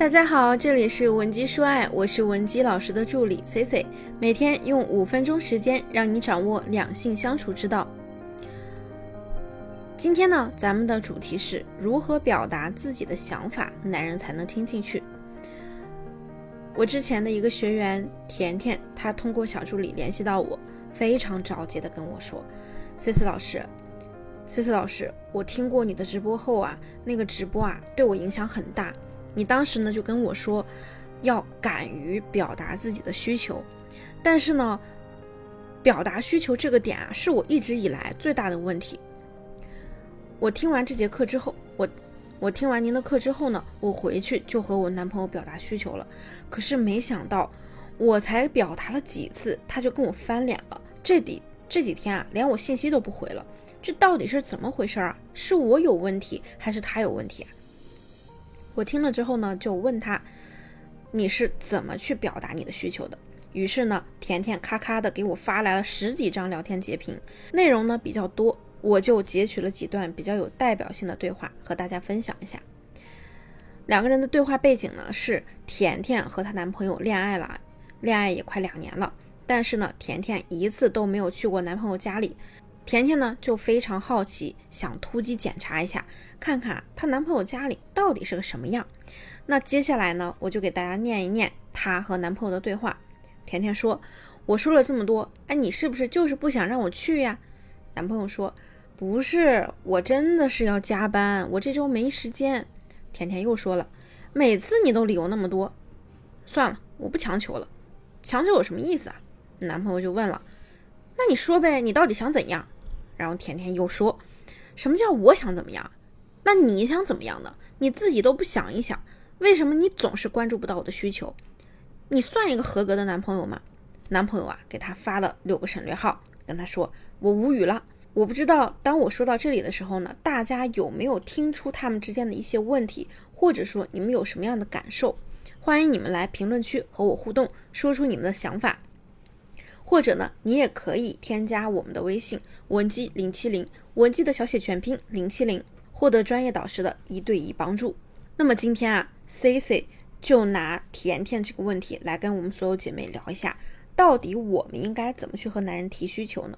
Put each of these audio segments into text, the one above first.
大家好，这里是文姬说爱，我是文姬老师的助理 C C，每天用五分钟时间让你掌握两性相处之道。今天呢，咱们的主题是如何表达自己的想法，男人才能听进去。我之前的一个学员甜甜，她通过小助理联系到我，非常着急的跟我说：“C C 老师，C C 老师，我听过你的直播后啊，那个直播啊对我影响很大。你当时呢就跟我说，要敢于表达自己的需求，但是呢，表达需求这个点啊，是我一直以来最大的问题。我听完这节课之后，我。”我听完您的课之后呢，我回去就和我男朋友表达需求了。可是没想到，我才表达了几次，他就跟我翻脸了。这底这几天啊，连我信息都不回了。这到底是怎么回事啊？是我有问题，还是他有问题啊？我听了之后呢，就问他，你是怎么去表达你的需求的？于是呢，甜甜咔咔的给我发来了十几张聊天截屏，内容呢比较多。我就截取了几段比较有代表性的对话和大家分享一下。两个人的对话背景呢是甜甜和她男朋友恋爱了，恋爱也快两年了，但是呢甜甜一次都没有去过男朋友家里。甜甜呢就非常好奇，想突击检查一下，看看她男朋友家里到底是个什么样。那接下来呢，我就给大家念一念她和男朋友的对话。甜甜说：“我说了这么多，哎，你是不是就是不想让我去呀？”男朋友说。不是，我真的是要加班，我这周没时间。甜甜又说了，每次你都理由那么多，算了，我不强求了。强求有什么意思啊？男朋友就问了，那你说呗，你到底想怎样？然后甜甜又说，什么叫我想怎么样？那你想怎么样呢？你自己都不想一想，为什么你总是关注不到我的需求？你算一个合格的男朋友吗？男朋友啊，给他发了六个省略号，跟他说，我无语了。我不知道，当我说到这里的时候呢，大家有没有听出他们之间的一些问题，或者说你们有什么样的感受？欢迎你们来评论区和我互动，说出你们的想法。或者呢，你也可以添加我们的微信文姬零七零，文姬的小写全拼零七零，获得专业导师的一对一帮助。那么今天啊，Cici 就拿甜甜这个问题来跟我们所有姐妹聊一下，到底我们应该怎么去和男人提需求呢？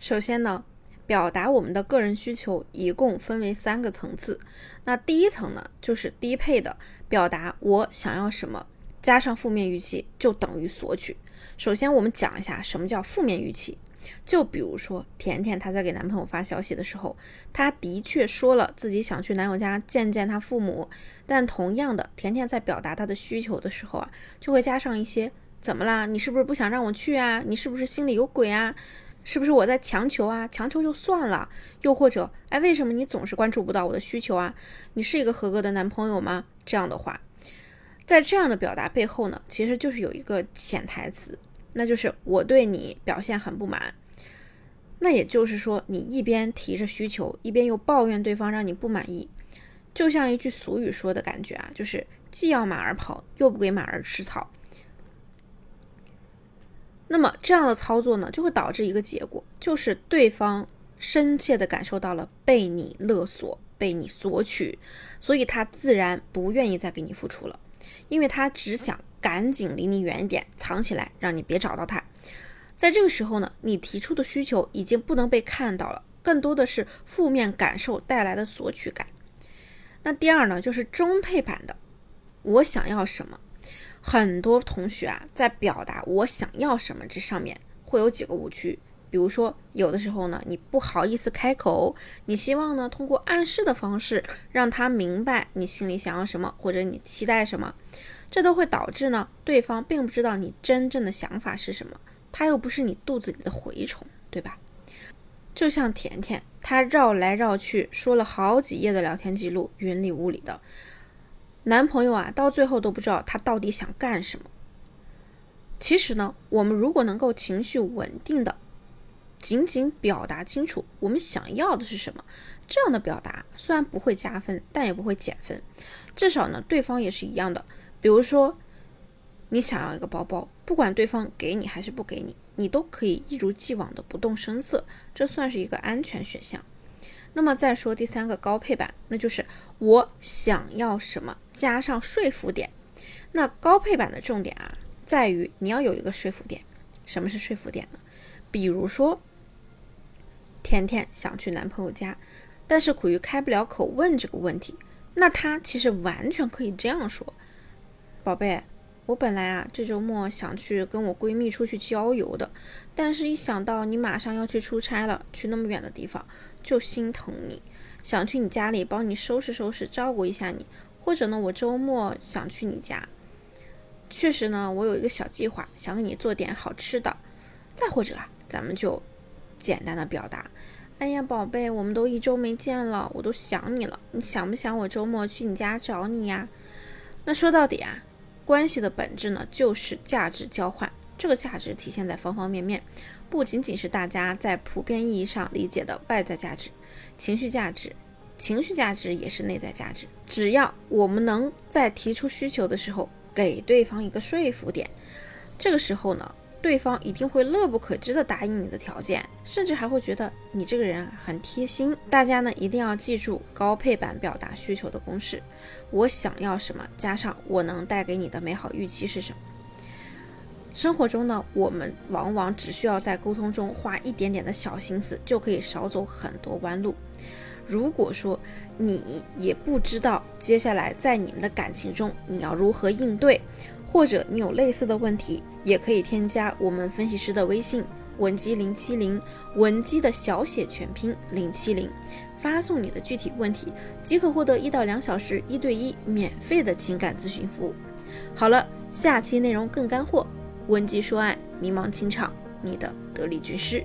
首先呢。表达我们的个人需求一共分为三个层次。那第一层呢，就是低配的表达我想要什么，加上负面预期就等于索取。首先，我们讲一下什么叫负面预期。就比如说，甜甜她在给男朋友发消息的时候，她的确说了自己想去男友家见见他父母，但同样的，甜甜在表达她的需求的时候啊，就会加上一些怎么啦？你是不是不想让我去啊？你是不是心里有鬼啊？是不是我在强求啊？强求就算了，又或者，哎，为什么你总是关注不到我的需求啊？你是一个合格的男朋友吗？这样的话，在这样的表达背后呢，其实就是有一个潜台词，那就是我对你表现很不满。那也就是说，你一边提着需求，一边又抱怨对方让你不满意，就像一句俗语说的感觉啊，就是既要马儿跑，又不给马儿吃草。那么这样的操作呢，就会导致一个结果，就是对方深切的感受到了被你勒索、被你索取，所以他自然不愿意再给你付出了，因为他只想赶紧离你远一点，藏起来，让你别找到他。在这个时候呢，你提出的需求已经不能被看到了，更多的是负面感受带来的索取感。那第二呢，就是中配版的，我想要什么？很多同学啊，在表达我想要什么这上面会有几个误区，比如说有的时候呢，你不好意思开口，你希望呢通过暗示的方式让他明白你心里想要什么，或者你期待什么，这都会导致呢对方并不知道你真正的想法是什么，他又不是你肚子里的蛔虫，对吧？就像甜甜，她绕来绕去说了好几页的聊天记录，云里雾里的。男朋友啊，到最后都不知道他到底想干什么。其实呢，我们如果能够情绪稳定的，仅仅表达清楚我们想要的是什么，这样的表达虽然不会加分，但也不会减分。至少呢，对方也是一样的。比如说，你想要一个包包，不管对方给你还是不给你，你都可以一如既往的不动声色，这算是一个安全选项。那么再说第三个高配版，那就是我想要什么加上说服点，那高配版的重点啊，在于你要有一个说服点。什么是说服点呢？比如说，甜甜想去男朋友家，但是苦于开不了口问这个问题，那他其实完全可以这样说：“宝贝，我本来啊这周末想去跟我闺蜜出去郊游的，但是一想到你马上要去出差了，去那么远的地方，就心疼你，想去你家里帮你收拾收拾，照顾一下你。或者呢，我周末想去你家。”确实呢，我有一个小计划，想给你做点好吃的。再或者啊，咱们就简单的表达：哎呀，宝贝，我们都一周没见了，我都想你了。你想不想我周末去你家找你呀？那说到底啊，关系的本质呢，就是价值交换。这个价值体现在方方面面，不仅仅是大家在普遍意义上理解的外在价值、情绪价值，情绪价值也是内在价值。只要我们能在提出需求的时候，给对方一个说服点，这个时候呢，对方一定会乐不可支的答应你的条件，甚至还会觉得你这个人很贴心。大家呢一定要记住高配版表达需求的公式：我想要什么，加上我能带给你的美好预期是什么。生活中呢，我们往往只需要在沟通中花一点点的小心思，就可以少走很多弯路。如果说你也不知道接下来在你们的感情中你要如何应对，或者你有类似的问题，也可以添加我们分析师的微信文姬零七零，文姬的小写全拼零七零，发送你的具体问题，即可获得一到两小时一对一免费的情感咨询服务。好了，下期内容更干货，文姬说爱，迷茫情场，你的得力军师。